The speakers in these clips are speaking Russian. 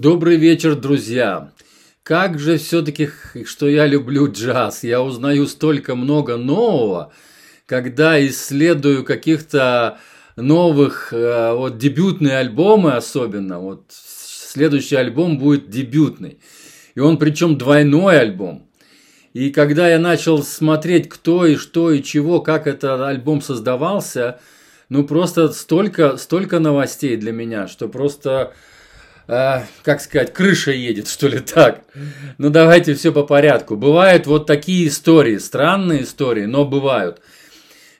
Добрый вечер, друзья! Как же все-таки, что я люблю джаз. Я узнаю столько много нового, когда исследую каких-то новых, э, вот дебютные альбомы особенно. Вот следующий альбом будет дебютный. И он причем двойной альбом. И когда я начал смотреть, кто и что и чего, как этот альбом создавался, ну просто столько, столько новостей для меня, что просто, э, как сказать, крыша едет, что ли так. Ну давайте все по порядку. Бывают вот такие истории, странные истории, но бывают.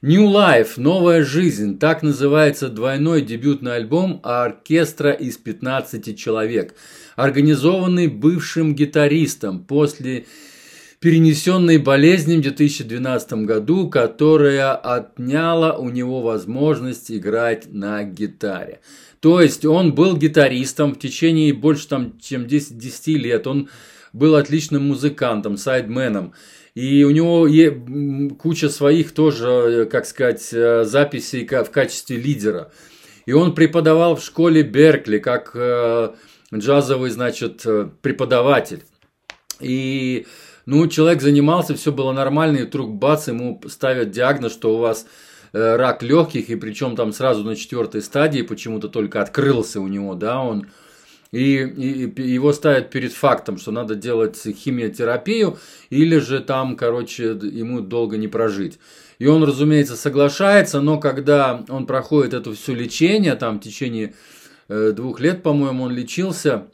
New Life, новая жизнь, так называется двойной дебютный альбом оркестра из 15 человек, организованный бывшим гитаристом после перенесенной болезнью в 2012 году, которая отняла у него возможность играть на гитаре. То есть он был гитаристом в течение больше там, чем 10, 10 лет. Он был отличным музыкантом, сайдменом. И у него куча своих тоже, как сказать, э, записей в качестве лидера. И он преподавал в школе Беркли как э, джазовый, значит, э, преподаватель. И ну, человек занимался, все было нормально, и вдруг бац, ему ставят диагноз, что у вас э, рак легких, и причем там сразу на четвертой стадии почему-то только открылся у него, да, он и, и, его ставят перед фактом, что надо делать химиотерапию, или же там, короче, ему долго не прожить. И он, разумеется, соглашается, но когда он проходит это все лечение, там в течение э, двух лет, по-моему, он лечился,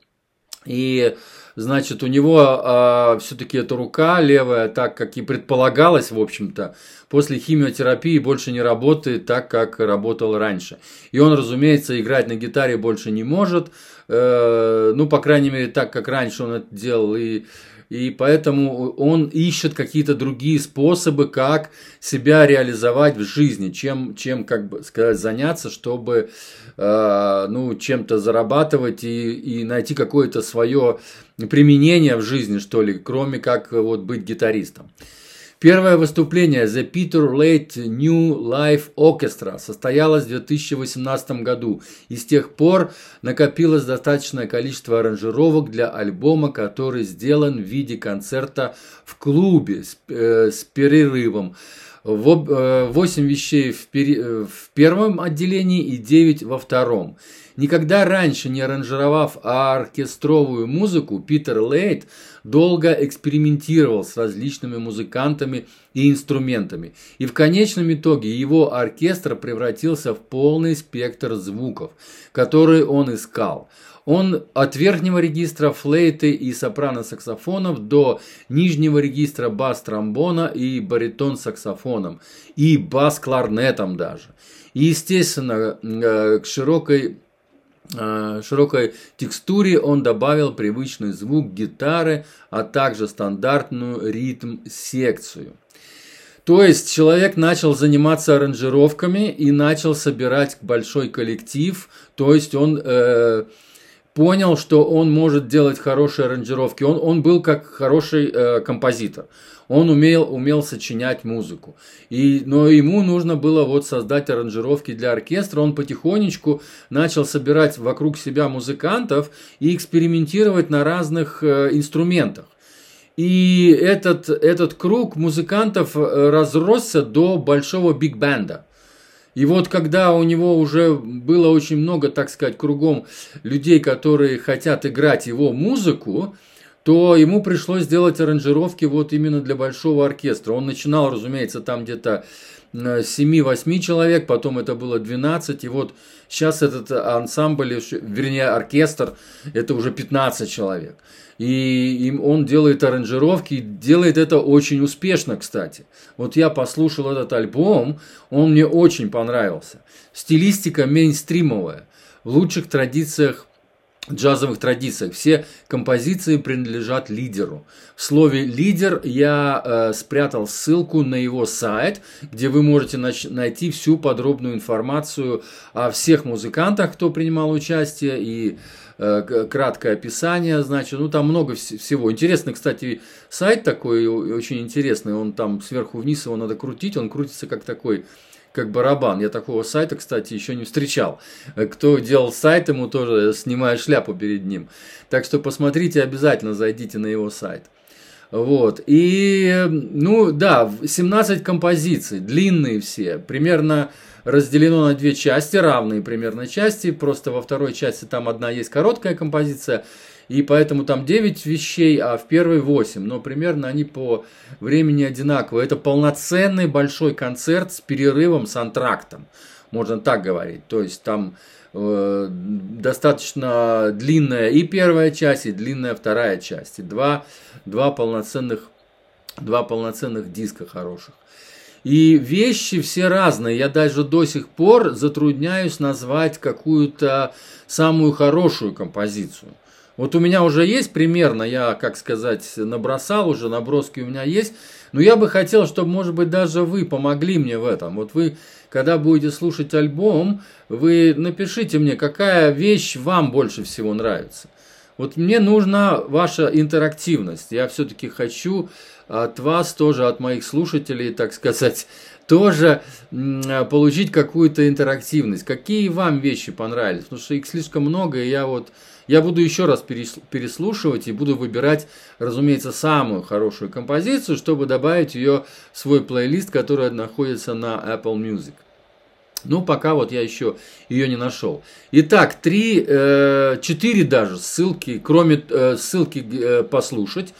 и значит, у него э, а, все-таки эта рука левая, так как и предполагалось, в общем-то, после химиотерапии больше не работает так, как работал раньше. И он, разумеется, играть на гитаре больше не может, э, ну, по крайней мере, так, как раньше он это делал, и и поэтому он ищет какие-то другие способы, как себя реализовать в жизни, чем, чем как бы сказать, заняться, чтобы э, ну, чем-то зарабатывать и, и найти какое-то свое применение в жизни, что ли, кроме как вот быть гитаристом. Первое выступление The Peter Late New Life Orchestra состоялось в 2018 году, и с тех пор накопилось достаточное количество аранжировок для альбома, который сделан в виде концерта в клубе с, э, с перерывом. 8 э, вещей в, пер... Э, в первом отделении и 9 во втором. Никогда раньше не аранжировав оркестровую музыку, Питер Лейт долго экспериментировал с различными музыкантами и инструментами. И в конечном итоге его оркестр превратился в полный спектр звуков, которые он искал. Он от верхнего регистра флейты и сопрано-саксофонов до нижнего регистра бас-тромбона и баритон-саксофоном, и бас-кларнетом даже. И, естественно, э, к широкой широкой текстуре он добавил привычный звук гитары, а также стандартную ритм-секцию. То есть человек начал заниматься аранжировками и начал собирать большой коллектив, то есть он э, понял, что он может делать хорошие аранжировки. Он, он был как хороший э, композитор. Он умел, умел сочинять музыку. И, но ему нужно было вот создать аранжировки для оркестра. Он потихонечку начал собирать вокруг себя музыкантов и экспериментировать на разных э, инструментах. И этот, этот круг музыкантов э, разросся до большого биг-бенда. И вот когда у него уже было очень много, так сказать, кругом людей, которые хотят играть его музыку, то ему пришлось сделать аранжировки вот именно для большого оркестра. Он начинал, разумеется, там где-то 7-8 человек, потом это было 12, и вот сейчас этот ансамбль, вернее оркестр, это уже 15 человек. И им он делает аранжировки, делает это очень успешно, кстати. Вот я послушал этот альбом, он мне очень понравился. Стилистика мейнстримовая, в лучших традициях джазовых традициях. Все композиции принадлежат лидеру. В слове «лидер» я э, спрятал ссылку на его сайт, где вы можете найти всю подробную информацию о всех музыкантах, кто принимал участие, и э, краткое описание, значит, ну там много всего. Интересный, кстати, сайт такой, очень интересный, он там сверху вниз его надо крутить, он крутится как такой как барабан. Я такого сайта, кстати, еще не встречал. Кто делал сайт, ему тоже снимаю шляпу перед ним. Так что посмотрите, обязательно зайдите на его сайт. Вот. И, ну, да, 17 композиций, длинные все, примерно разделено на две части, равные примерно части, просто во второй части там одна есть короткая композиция, и поэтому там 9 вещей, а в первой 8, но примерно они по времени одинаковые. Это полноценный большой концерт с перерывом, с антрактом, можно так говорить, то есть там э, достаточно длинная и первая часть, и длинная вторая часть, и два, два полноценных два полноценных диска хороших. И вещи все разные. Я даже до сих пор затрудняюсь назвать какую-то самую хорошую композицию. Вот у меня уже есть примерно, я, как сказать, набросал уже, наброски у меня есть. Но я бы хотел, чтобы, может быть, даже вы помогли мне в этом. Вот вы, когда будете слушать альбом, вы напишите мне, какая вещь вам больше всего нравится. Вот мне нужна ваша интерактивность. Я все-таки хочу от вас тоже, от моих слушателей, так сказать, тоже получить какую-то интерактивность. Какие вам вещи понравились? Потому что их слишком много, и я вот я буду еще раз переслушивать и буду выбирать, разумеется, самую хорошую композицию, чтобы добавить ее в свой плейлист, который находится на Apple Music. Ну, пока вот я еще ее не нашел. Итак, три, э, четыре даже ссылки, кроме э, ссылки э, послушать,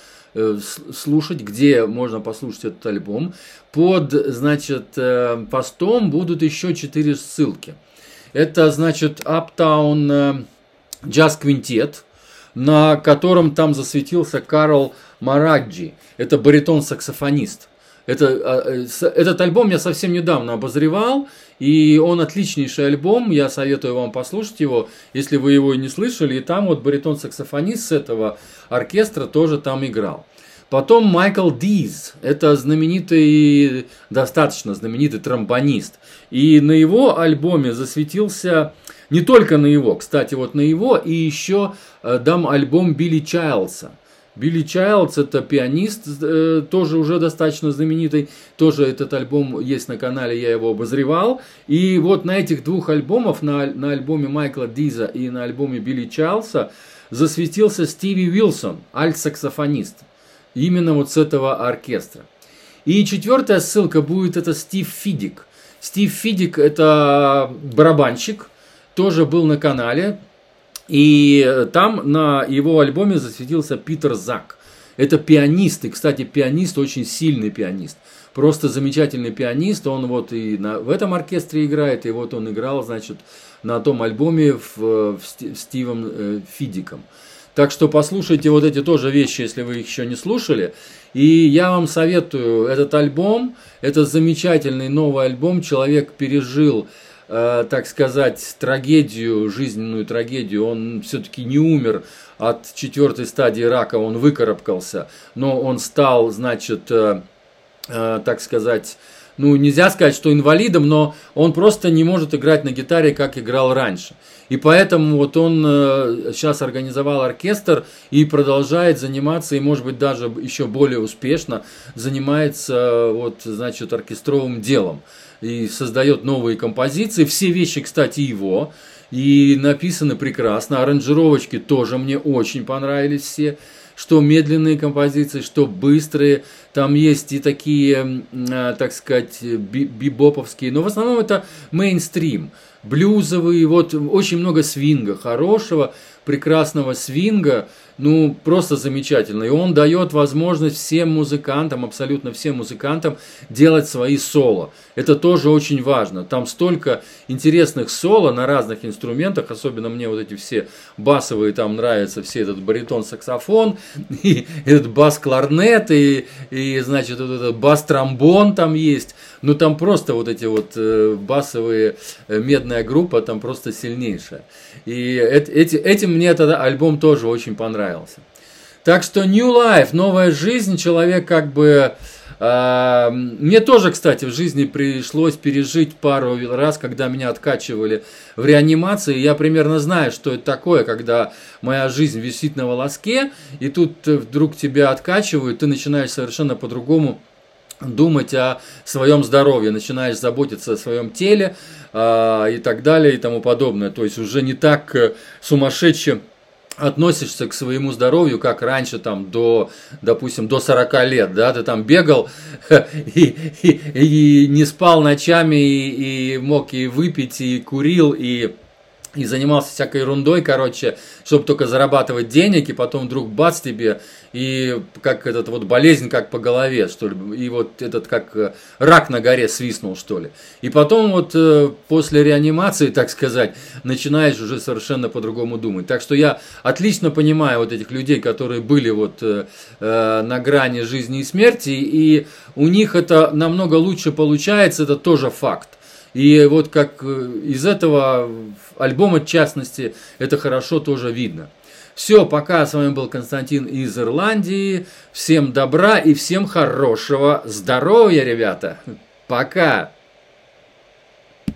слушать, где можно послушать этот альбом. Под, значит, э, постом будут еще четыре ссылки. Это, значит, Uptown э, Jazz Quintet, на котором там засветился Карл Мараджи. Это баритон-саксофонист. Это, этот альбом я совсем недавно обозревал, и он отличнейший альбом, я советую вам послушать его, если вы его не слышали. И там вот баритон-саксофонист с этого оркестра тоже там играл. Потом Майкл Диз, это знаменитый, достаточно знаменитый тромбонист. И на его альбоме засветился, не только на его, кстати, вот на его, и еще э, дам альбом Билли Чайлдса. Билли Чайлдс это пианист, э, тоже уже достаточно знаменитый, тоже этот альбом есть на канале, я его обозревал. И вот на этих двух альбомах, на, на альбоме Майкла Диза и на альбоме Билли Чайлдса, засветился Стиви Уилсон, альт-саксофонист. Именно вот с этого оркестра. И четвертая ссылка будет это Стив Фидик. Стив Фидик это барабанщик, тоже был на канале. И там на его альбоме засветился Питер Зак. Это пианист, и, кстати, пианист, очень сильный пианист. Просто замечательный пианист, он вот и на, в этом оркестре играет, и вот он играл, значит, на том альбоме в, в, в Стивом э, Фидиком. Так что послушайте вот эти тоже вещи, если вы их еще не слушали. И я вам советую этот альбом. Это замечательный новый альбом. Человек пережил, э, так сказать, трагедию, жизненную трагедию. Он все-таки не умер от четвертой стадии рака, он выкарабкался. Но он стал, значит, э, э, так сказать, ну, нельзя сказать, что инвалидом, но он просто не может играть на гитаре, как играл раньше. И поэтому вот он сейчас организовал оркестр и продолжает заниматься, и может быть даже еще более успешно занимается вот, значит, оркестровым делом. И создает новые композиции. Все вещи, кстати, его. И написаны прекрасно. Аранжировочки тоже мне очень понравились все что медленные композиции, что быстрые. Там есть и такие, э, так сказать, бибоповские, но в основном это мейнстрим. Блюзовые, вот очень много свинга, хорошего, прекрасного свинга, ну, просто замечательно. И он дает возможность всем музыкантам, абсолютно всем музыкантам делать свои соло. Это тоже очень важно. Там столько интересных соло на разных инструментах, особенно мне вот эти все басовые там нравятся, все этот баритон-саксофон, и этот бас-кларнет, и, и, значит, вот этот бас-тромбон там есть. Ну, там просто вот эти вот э, басовые, э, медная группа там просто сильнейшая. И эти, этим мне этот альбом тоже очень понравился. Так что New Life, новая жизнь, человек как бы... Э, мне тоже, кстати, в жизни пришлось пережить пару раз, когда меня откачивали в реанимации. Я примерно знаю, что это такое, когда моя жизнь висит на волоске, и тут вдруг тебя откачивают, ты начинаешь совершенно по-другому думать о своем здоровье, начинаешь заботиться о своем теле э, и так далее и тому подобное. То есть уже не так э, сумасшедше относишься к своему здоровью, как раньше, там, до, допустим, до 40 лет, да, ты там бегал и, и, и не спал ночами, и, и мог и выпить, и курил, и и занимался всякой ерундой, короче, чтобы только зарабатывать денег, и потом вдруг бац тебе, и как этот вот болезнь как по голове, что ли, и вот этот как э, рак на горе свистнул, что ли. И потом вот э, после реанимации, так сказать, начинаешь уже совершенно по-другому думать. Так что я отлично понимаю вот этих людей, которые были вот э, на грани жизни и смерти, и у них это намного лучше получается, это тоже факт. И вот как из этого альбома, в частности, это хорошо тоже видно. Все, пока. С вами был Константин из Ирландии. Всем добра и всем хорошего здоровья, ребята. Пока.